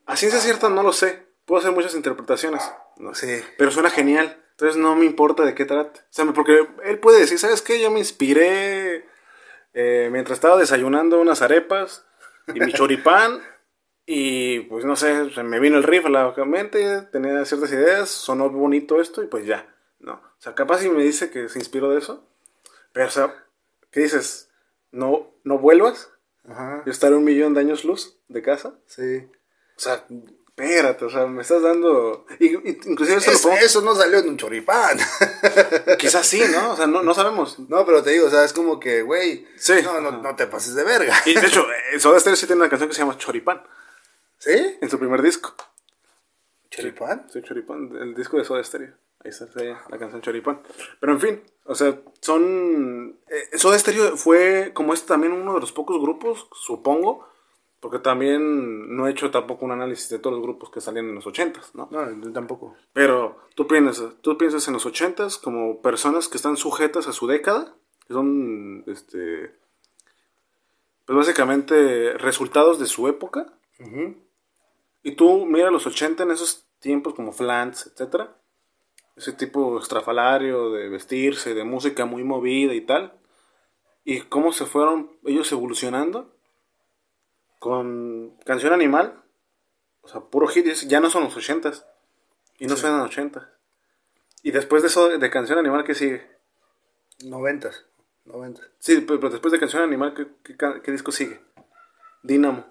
A ciencia cierta no lo sé, puedo hacer muchas interpretaciones, ¿no? Sí. pero suena genial, entonces no me importa de qué trate. O sea, porque él puede decir, ¿sabes qué? Yo me inspiré eh, mientras estaba desayunando unas arepas y mi choripán y pues no sé, se me vino el riff a la mente, tenía ciertas ideas, sonó bonito esto y pues ya, ¿no? O sea, capaz si me dice que se inspiró de eso, pero o sea, ¿qué dices? ¿No, no vuelvas? Ajá. Yo estaré un millón de años luz de casa. Sí. O sea, espérate, o sea, me estás dando... inclusive eso lo Eso, pongo- eso no salió en un choripán. Quizás sí, ¿no? O sea, no, no sabemos. no, pero te digo, o sea, es como que, güey, Sí. no, no, no te pases de verga. Y de hecho, eh, Soda Stereo sí tiene una canción que se llama Choripán ¿Sí? en su primer disco. ¿Choripán? Sí, Choripán, el disco de Soda Stereo. Ahí está sí, la canción Choripán. Pero en fin, o sea, son. eh, Soda Stereo fue, como es también uno de los pocos grupos, supongo, porque también no he hecho tampoco un análisis de todos los grupos que salían en los 80s, ¿no? No, tampoco. Pero tú piensas, tú piensas en los 80s como personas que están sujetas a su década, que son, este, pues básicamente resultados de su época. Y tú mira los 80 en esos tiempos como Flans, etcétera. Ese tipo estrafalario de vestirse, de música muy movida y tal. Y cómo se fueron ellos evolucionando con Canción Animal. O sea, puro hit. Ya no son los 80s. Y no suenan 80. Y después de eso, de Canción Animal, ¿qué sigue? Noventas. Noventas. Sí, pero, pero después de Canción Animal, ¿qué, qué qué disco sigue? Dínamo.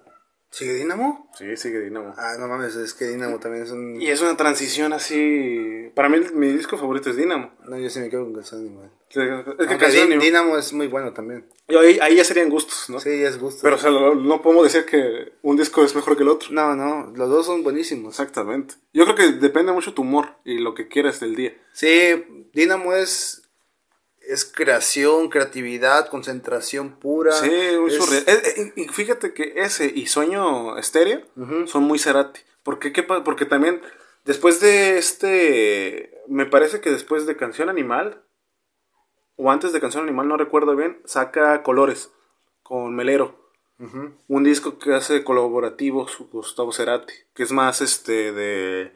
¿Sigue Dinamo? Sí, sigue Dínamo. Ah, no mames, es que Dinamo también es un... Y es una transición así. Para mí, mi disco favorito es Dínamo. No, yo sí me quedo con Canción Animal. Es que Canción Dinamo es muy bueno también. y ahí, ahí ya serían gustos, ¿no? Sí, es gusto. Pero, o sea, lo- no podemos decir que un disco es mejor que el otro. No, no, los dos son buenísimos. Exactamente. Yo creo que depende mucho tu humor y lo que quieras del día. Sí, Dinamo es... Es creación, creatividad, concentración pura. Sí, muy es- surreal. Eh, eh, y fíjate que ese y Sueño Estéreo son muy Cerati. ¿Por qué? ¿Qué pa- Porque también, después de este. Me parece que después de Canción Animal, o antes de Canción Animal, no recuerdo bien, saca Colores con Melero. Un disco que hace colaborativo Gustavo Cerati, que es más este de,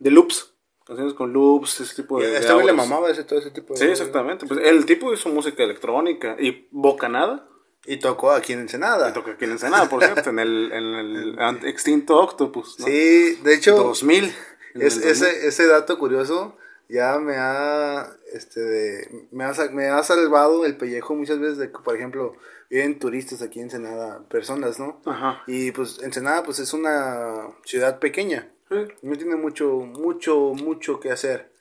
de loops. Canciones con loops, ese tipo de. Este güey le mamaba ese, todo ese tipo de... Sí, exactamente. Pues el tipo hizo música electrónica y Bocanada. Y tocó aquí en Ensenada. Que toca aquí en Ensenada, por cierto, en el, en el extinto Octopus, ¿no? Sí, de hecho... 2000. en Es, el 2000. ese, ese dato curioso ya me ha, este, de- me, ha, me ha salvado el pellejo muchas veces de que, por ejemplo, vienen turistas aquí en Ensenada, personas, ¿no? Ajá. Y pues Ensenada pues es una ciudad pequeña. No tiene mucho, mucho, mucho que hacer.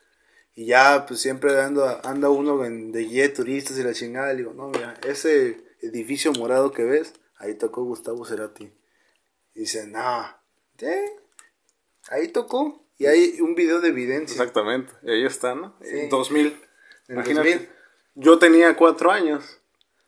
Y ya pues siempre anda, anda uno en- de guía de turistas y la chingada, y digo, no, mira, ese edificio morado que ves, ahí tocó Gustavo Cerati. Y dice, no, ¿qué? Ahí tocó. Y hay un video de evidencia. Exactamente. Y ahí está, ¿no? Sí. 2000. ¿En Imagínate. 2000? Yo tenía cuatro años.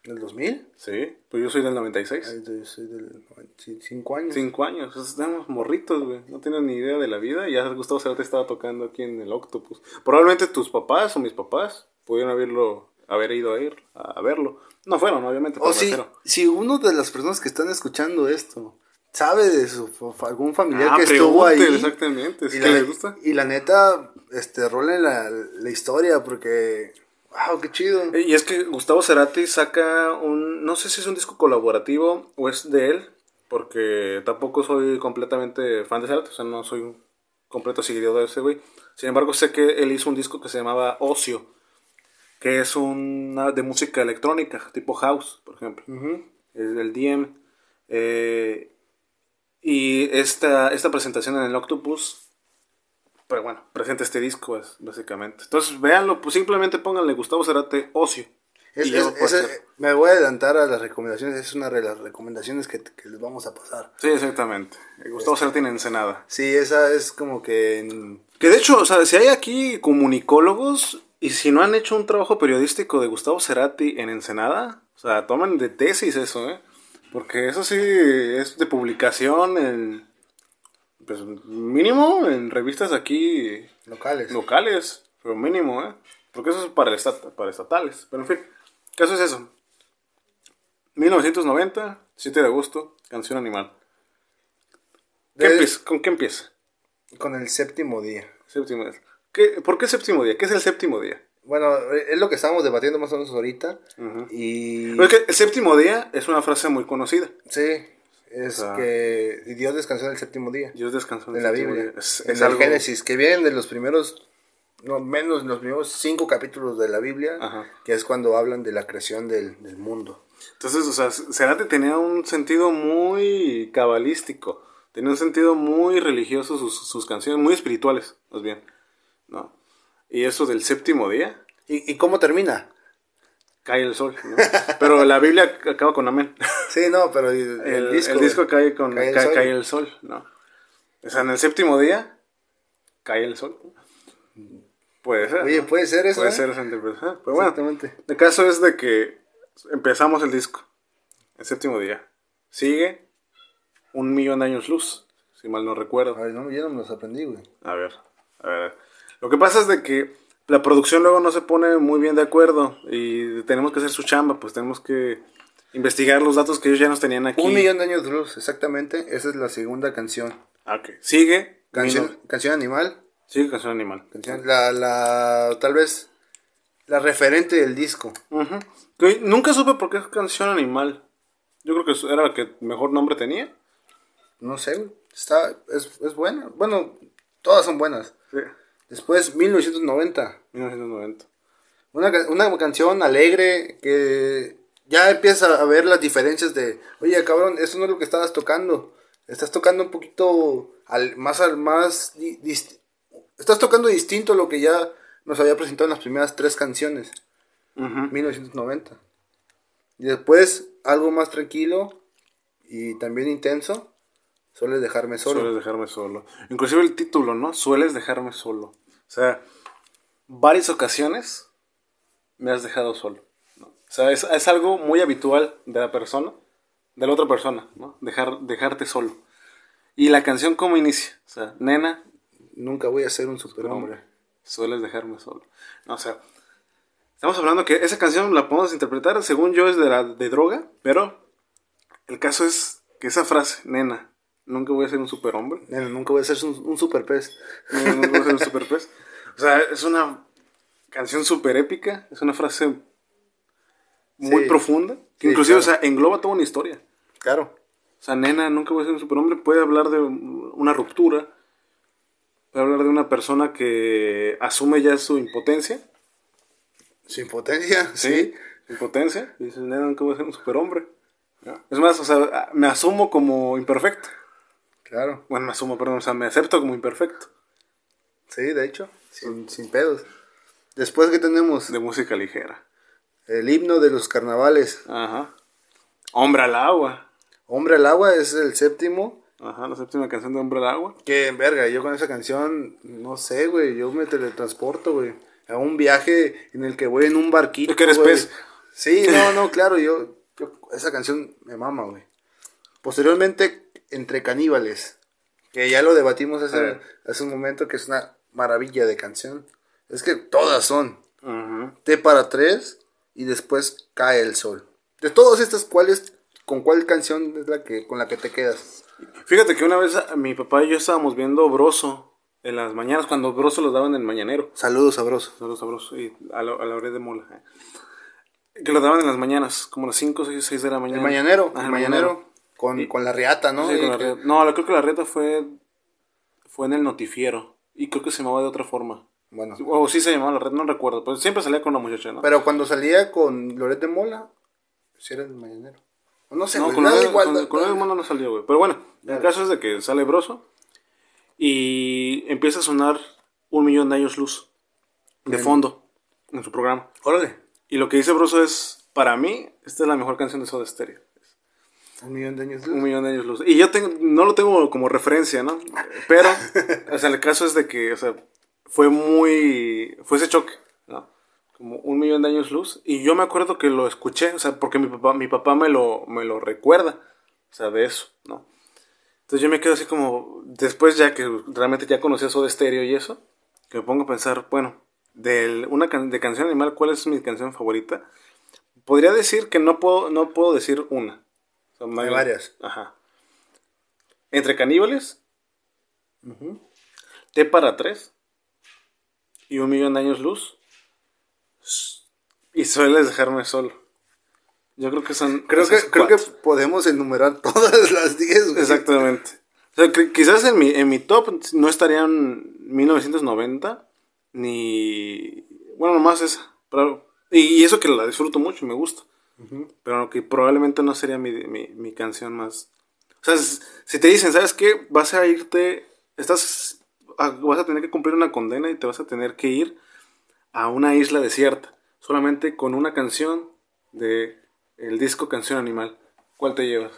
¿En el 2000? Sí, pues yo soy del 96. Ay, yo soy del 95 años. Cinco años. Entonces, Estábamos morritos, güey. No tienen ni idea de la vida. Y ya Gustavo Cerati estaba tocando aquí en el Octopus. Probablemente tus papás o mis papás pudieron haberlo, haber ido a ir a, verlo. No fueron, obviamente. O si, si uno de las personas que están escuchando esto sabe de su algún familiar Ah, que estuvo ahí. exactamente. Si y, que la, les gusta. y la neta, este, rolen la, la historia porque, wow, qué chido. Eh, Y es que Gustavo Cerati saca un, no sé si es un disco colaborativo o es de él, porque tampoco soy completamente fan de Cerati, o sea, no soy un completo seguidor de ese güey. Sin embargo, sé que él hizo un disco que se llamaba Ocio, que es una de música electrónica, tipo house, por ejemplo. Ujú. Es del DM. eh, y esta, esta presentación en el Octopus, pero bueno, presenta este disco, es, básicamente. Entonces, véanlo, pues simplemente pónganle Gustavo Cerati Ocio. Es- es- hacer. me voy a adelantar a las recomendaciones, es una de las recomendaciones que, que les vamos a pasar. Sí, exactamente. Eh, Gustavo Cerati en Ensenada. Sí, esa es como que... en- Que de hecho, o sea, si hay aquí comunicólogos y si no han hecho un trabajo periodístico de Gustavo Cerati en Ensenada, o sea, toman de tesis eso, ¿eh? Porque eso sí es de publicación en, pues mínimo en revistas aquí locales. locales, pero mínimo, ¿eh? Porque eso es para, el estat- para estatales. Pero en fin, ¿qué caso es eso? 1990, 7 de agosto, canción animal. ¿Qué empieza? ¿Con qué empieza? Con el séptimo día. Séptimo día. ¿Qué, ¿Por qué séptimo día? ¿Qué es el séptimo día? Bueno, es lo que estábamos debatiendo más o menos ahorita. Y... Pero es que el séptimo día es una frase muy conocida. Sí, es O sea- que Dios descansó en el séptimo día. Dios descansó En el la Biblia. día. Es, en es el algo- Génesis, que vienen de los primeros, no menos los primeros cinco capítulos de la Biblia, Ajá. que es cuando hablan de la creación del, del mundo. Entonces, o sea, Cerati tenía un sentido muy cabalístico. Tenía un sentido muy religioso sus, sus canciones, muy espirituales, más bien. ¿no? Y eso del séptimo día, ¿Y, y cómo termina? Cae el sol. ¿no? Pero la Biblia acaba con amén. Sí, no, pero el, El, el disco, el disco cae con Cae cae, el cae sol. el sol, ¿no? O sea, en el séptimo día cae el sol. Puede ser. Oye, ¿no? puede ser eso. Puede ¿eh? ser esa interpretación. Pero bueno, Exactamente. el caso es de que empezamos el disco, el séptimo día. Sigue un millón de años luz, si mal no recuerdo. A ver, no, yo no me los aprendí, güey. A ver, a ver. Lo que pasa es de que la producción luego no se pone muy bien de acuerdo y tenemos que hacer su chamba, pues tenemos que investigar los datos que ellos ya nos tenían aquí. Un millón de años de luz, exactamente. Esa es la segunda canción. Ah, Ok. Sigue. Canción, canción animal. Sigue canción animal. Canción, la, la, tal vez, la referente del disco. Que Nunca supe por qué es canción animal. Yo creo que era la que mejor nombre tenía. No sé. Está, es, es buena. Bueno, todas son buenas. Sí. Después, 1990. 1990. Una, una canción alegre que ya empieza a ver las diferencias de, oye, cabrón, eso no es lo que estabas tocando. Estás tocando un poquito al, más al más di- dist- estás tocando distinto a lo que ya nos había presentado en las primeras tres canciones, Ujú. 1990. Y después algo más tranquilo y también intenso, suele dejarme solo. Sueles dejarme solo. Inclusive el título, ¿no? Sueles dejarme solo. O sea, varias ocasiones me has dejado solo. ¿no? O sea, es, es algo muy habitual de la persona, de la otra persona, ¿no? Dejar, dejarte solo. Y la canción, ¿cómo inicia? O sea, nena, Nunca voy a ser un superhombre. hombre, sueles dejarme solo. No, o sea, estamos hablando que esa canción la podemos interpretar, según yo, es de, la, de droga, pero el caso es que esa frase, nena, nunca voy a ser un superhombre. Nena, nunca voy a ser un, un super pez. No, no puedo ser un super pez. O sea, es una canción súper épica, es una frase muy Sí. profunda, que Sí, inclusive, claro. o sea, engloba toda una historia. Claro. O sea, nena, nunca voy a ser un superhombre, puede hablar de una ruptura, puede hablar de una persona que asume ya su impotencia, Sin potencia, ¿sí? sí. Impotencia, dice, nena, nunca voy a ser un superhombre. Es más, o sea, me asumo como imperfecto. Claro. Bueno, me asumo, perdón, o sea, me acepto como imperfecto. Sí, de hecho. Sin, sin pedos. Después que tenemos De música ligera. el himno de los carnavales. Ajá. Hombre al agua. Hombre al agua es el séptimo. Ajá, la séptima canción de Hombre al agua. Que, verga, yo con esa canción, no sé, güey, yo me teletransporto, güey. a un viaje en el que voy en un barquito. Que eres güey. pez. Sí, no, no, claro, yo, yo- esa canción me mama, güey. Posteriormente, Entre Caníbales, que ya lo debatimos hace, Ah. hace un momento, que es una maravilla de canción. Es que todas son. Ujú. T para tres y después Cae el Sol. De todas estas, ¿cuáles, con cuál canción es la que, con la que te quedas? Fíjate que una vez a- mi papá y yo estábamos viendo Broso en las mañanas, cuando Broso los daban en el mañanero. Saludos, sabroso. Saludos a Broso y a la, a la orilla de Mola. eh. Que lo daban en las mañanas, como las 5, 6, 6 de la mañana. El mañanero, el mañanero. Con, con la riata, ¿no? Sí, con la. No, creo que la reta fue, fue en el notifiero. Y creo que se llamaba de otra forma. Bueno. O sí se llamaba la red, no recuerdo. Pero siempre salía con la muchacha, ¿no? Pero cuando salía con Loret de Mola, si era el mañanero. No sé, no, güey, con la igual, con, da- con la hermano no salió, güey. Pero bueno, el caso es de que sale Broso. Y empieza a sonar un millón de años luz. De fondo. En su programa. Órale. Y lo que dice Broso es, para mí, esta es la mejor canción de Soda Stereo. Un millón de años. Un millón de años luz. Y yo tengo, no lo tengo como referencia, ¿no? Pero, o sea, el caso es de que, o sea, fue muy, fue ese choque, ¿no? Como un millón de años luz. Y yo me acuerdo que lo escuché, o sea, porque mi papá, mi papá me lo, me lo recuerda, o sea, de eso, ¿no? Entonces yo me quedo así como, después ya que realmente ya conocía Soda Stereo y eso, que me pongo a pensar, bueno, de una can- de canción animal, ¿cuál es mi canción favorita? Podría decir que no puedo, no puedo decir una. Más Hay bien- varias. Ajá. Entre caníbales. T para tres. Y un millón de años luz. Y sueles dejarme solo. Yo creo que son. Creo que, creo que podemos enumerar todas las 10. güey. Exactamente. O sea, que quizás en mi, en mi top no estarían 1990. Ni. Bueno, nomás esa. Pero, y, y eso que la disfruto mucho, me gusta. Pero que probablemente no sería mi, mi, mi canción más. O sea, si te dicen, ¿sabes qué? Vas a irte. Estás. a- vas a tener que cumplir una condena y te vas a tener que ir a una isla desierta. Solamente con una canción de el disco Canción Animal. ¿Cuál te llevas?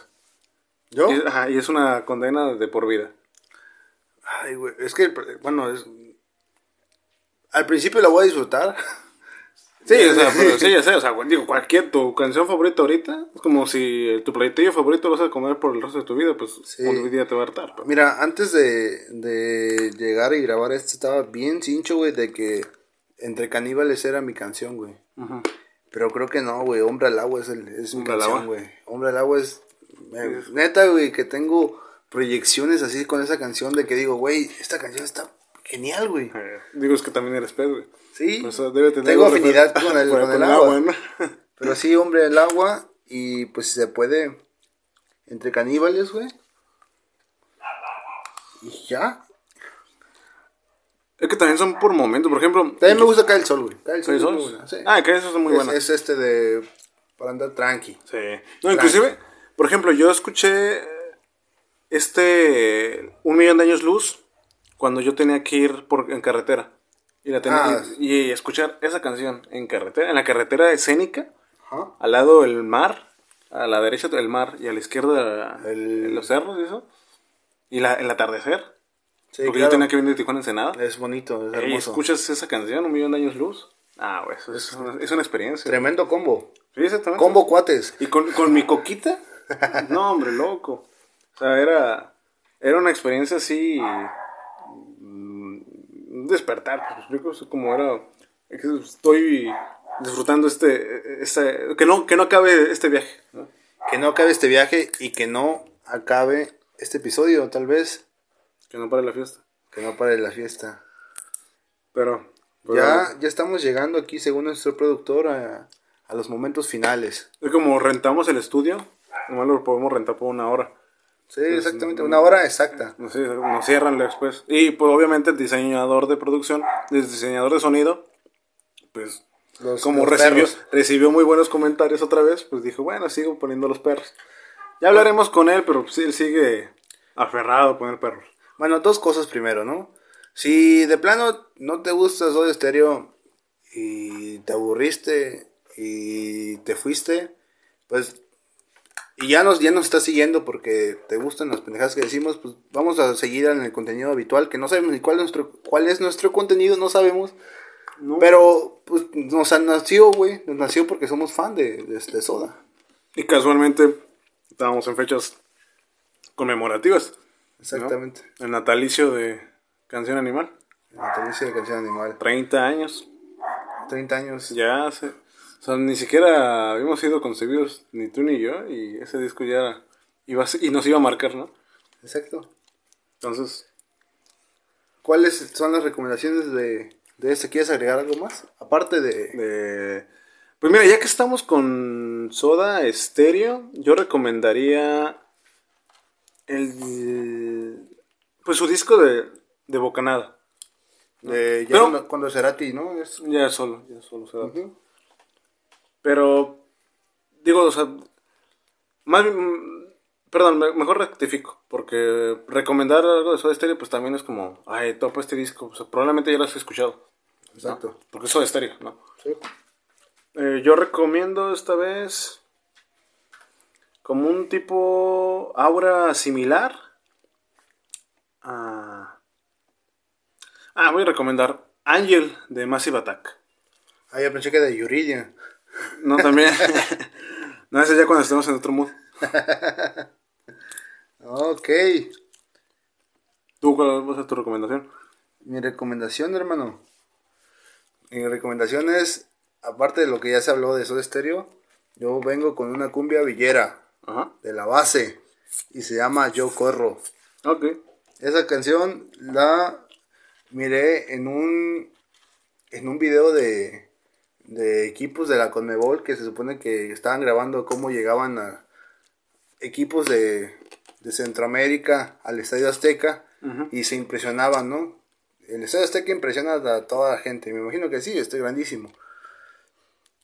¿Yo? Y, ajá, y es una condena de por vida. Ay, güey. Es que, bueno, es. Al principio la voy a disfrutar. Sí, o sea, pero sí, ya sé, o sea, digo, cualquier, tu canción favorita ahorita, es como si tu platillo favorito lo vas a comer por el resto de tu vida, pues Sí. un día te va a hartar. pero- Mira, antes de, de llegar y grabar esto, estaba bien cincho, güey, de que Entre Caníbales era mi canción, güey. Pero creo que no, güey. Hombre al agua es, el, es mi canción, güey. Hombre al agua es. me- neta, güey, que tengo proyecciones así con esa canción de que digo, güey, esta canción está genial, güey. Eh, digo, es que también eres pez, güey. Sí. Pues, debe tener tengo afinidad con el, con- con el con el agua. agua, ¿no? Pero sí, hombre al agua. Y pues si se puede. Entre caníbales, güey. Y ya. Es que también son por momentos, por ejemplo. También me gusta Caer el Sol, güey. Caer el Sol. ¿Soy es muy buena, sí. Ah, que esos son muy es, buenas. es este de. Para andar tranqui. Sí. No, inclusive, por ejemplo, yo escuché este Un Millón de Años Luz cuando yo tenía que ir por, en carretera. Y, la tenía, Ah. y, y escuchar esa canción en carretera, en la carretera escénica, Ajá. al lado el mar, a la derecha el mar y a la izquierda El- los cerros y eso. Y la, el atardecer. Sí, porque claro. yo tenía que venir de Tijuana Ensenada. Es bonito, es Y hermoso. escuchas esa canción, Un Millón de Años Luz. Ah, güey, eso es, una, es una experiencia. Tremendo combo. Sí, exactamente. Combo cuates. Y con, con mi coquita, no, hombre, loco. O sea, era, era una experiencia así. Despertar, pues, me explico, o sea, como era. es que Estoy disfrutando este. este que, no, que no acabe este viaje. ¿no? Que no acabe este viaje y que no acabe este episodio, tal vez. Que no pare la fiesta. Que no pare la fiesta. Pero. pero Ya, ya estamos llegando aquí, según nuestro productor, a, a los momentos finales. Es como rentamos el estudio. Nomás lo podemos rentar por una hora. Sí, exactamente, una hora exacta. No sé, nos cierran después. Y pues obviamente el diseñador de producción, el diseñador de sonido, pues Los- como los recibió, perros. recibió muy buenos comentarios otra vez, pues dijo, bueno, sigo poniendo los perros. Ya hablaremos con él, pero pues, él sigue aferrado a poner perros. Bueno, dos cosas primero, ¿no? Si de plano no te gusta Soda Stereo y te aburriste y te fuiste, pues y ya nos ya nos estás siguiendo porque te gustan las pendejadas que decimos, pues vamos a seguir en el contenido habitual, que no sabemos ni cuál es nuestro cuál es nuestro contenido, no sabemos. No. Pero, pues, nos nació, güey. Nos nació porque somos fan de, de, de Soda. Y casualmente estábamos en fechas conmemorativas. Exactamente. ¿no? El natalicio de Canción Animal. Natalicio de Canción Animal. 30 años. 30 años. Ya hace. O sea, ni siquiera habíamos sido concebidos, ni tú ni yo, y ese disco ya iba a ser- y nos iba a marcar, ¿no? Exacto. Entonces, ¿Cuáles son las recomendaciones de, de este? ¿Quieres agregar algo más? Aparte de... de- pues mira, ya que estamos con Soda Stereo, yo recomendaría el. Pues su disco de, de Bocanada. de ya Pero- cuando, Cerati, ¿no? Es- Ya solo, ya solo se da. Ujú. Pero, digo, o sea, más perdón, me- mejor rectifico, porque recomendar algo de Soda Stereo, pues también es como, ay, topa este disco, o sea, probablemente ya lo has escuchado, Exacto. porque es Soda Stereo, ¿no? Sí. Eh, yo recomiendo esta vez como un tipo aura similar a... Ah, voy a recomendar Angel de Massive Attack. Ah, yo pensé que de Yuridia. No, también. no, ese ya cuando estemos en otro mood. Ok. ¿Tú cuál va a ser tu recomendación? Mi recomendación, hermano. Mi recomendación es, aparte de lo que ya se habló de Soda Stereo, yo vengo con una cumbia villera Ajá. de la base y se llama Yo Corro. Ok. Esa canción la miré en un en un video de, de equipos de la Conmebol que se supone que estaban grabando cómo llegaban a equipos de, de Centroamérica al Estadio Azteca y se impresionaban, ¿no? El Estadio Azteca impresiona a toda la gente, me imagino que sí, este grandísimo.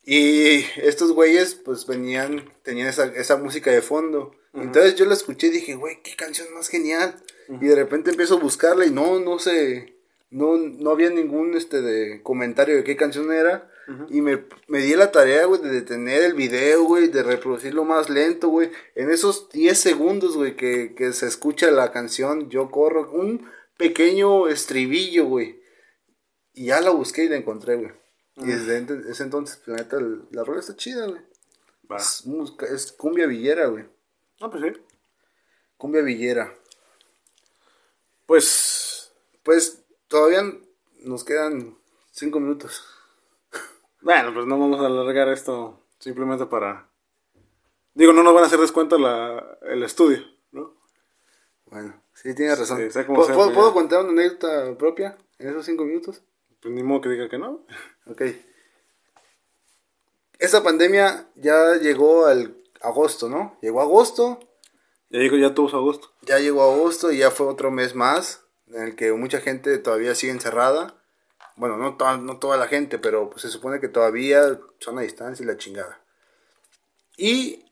Y estos güeyes pues venían, tenían esa, esa música de fondo. Entonces yo la escuché y dije, güey, qué canción más genial. Y de repente empiezo a buscarla y no, no sé, no, no había ningún este de comentario de qué canción era. Y me, me di la tarea, güey, de detener el video, güey, de reproducirlo más lento, güey. En esos 10 segundos, güey, que, que se escucha la canción Yo Corro, un pequeño estribillo, güey. Y ya la busqué y la encontré, güey. Y desde ese entonces, la neta, la rola está chida, güey. Es, es cumbia villera, güey. Ah, pues sí. Cumbia villera. Pues. Pues todavía nos quedan cinco minutos. Bueno, pues no vamos a alargar esto simplemente para. Digo, no nos van a hacer descuento la, el estudio, ¿no? Bueno, sí, tienes razón. Sí, sea como ¿Puedo, sea, puedo- pues, puedo contar una anécdota propia en esos cinco minutos? Pues ni modo que diga que no. Ok. Esta pandemia ya llegó al agosto, ¿no? Llegó agosto, Ya digo, ya tuvo agosto. ya llegó agosto y ya fue otro mes más en el que mucha gente todavía sigue encerrada. Bueno, no, to- no toda la gente, pero pues, se supone que todavía son a distancia y la chingada. Y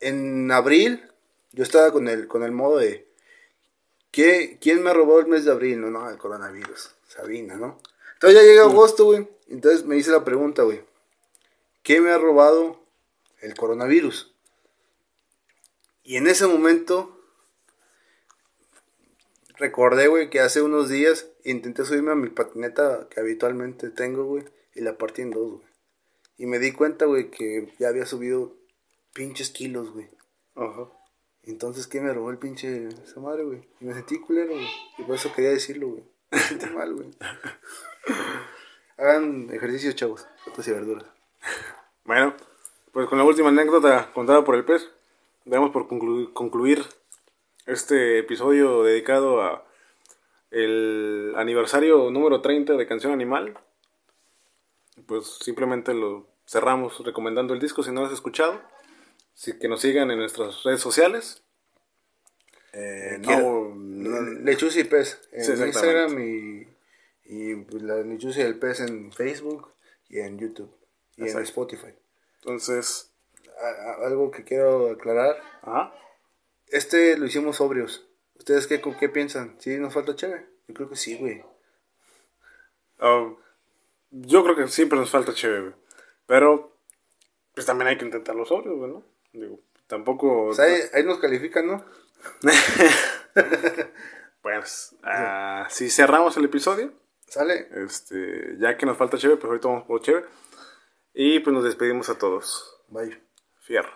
en abril yo estaba con el, con el modo de, ¿qué, ¿quién me robó el mes de abril? No, no, el coronavirus, Sabina, ¿no? Entonces ya llega agosto, güey. Entonces me hice la pregunta, güey. ¿Qué me ha robado el coronavirus? Y en ese momento recordé, güey, que hace unos días intenté subirme a mi patineta que habitualmente tengo, güey, y la partí en dos, güey. Y me di cuenta, güey, que ya había subido pinches kilos, güey. Ajá. Entonces, ¿qué me robó el pinche esa madre, güey? Y me sentí culero, güey. Y por eso quería decirlo, güey. Me sentí mal, güey. Hagan ejercicios, chavos. Frutas y verduras. Bueno, pues con la última anécdota contada por el pez, damos por conclu- concluir este episodio dedicado a el aniversario número 30 de Canción Animal. Pues simplemente lo cerramos recomendando el disco si no lo has escuchado. Que nos sigan en nuestras redes sociales. Eh, no, Lechuza y pez. En. Instagram y, y pues, la lechuza y el pez en Facebook y en YouTube. Y en. Spotify. entonces, algo que quiero aclarar. ajá. Este lo hicimos sobrios. ¿Ustedes qué, qué piensan? ¿Sí nos falta chévere? Yo creo que sí, güey. Ah, yo creo que siempre nos falta chévere, güey. Pero, pues también hay que intentarlo sobrio, güey, ¿no? Digo, tampoco... O sea, ahí, ahí nos califican, ¿no? Pues, ah, si cerramos el episodio, ¿Sale? Este, ya que nos falta cheve, pues ahorita vamos por cheve. Y pues nos despedimos a todos. Bye. Fierro.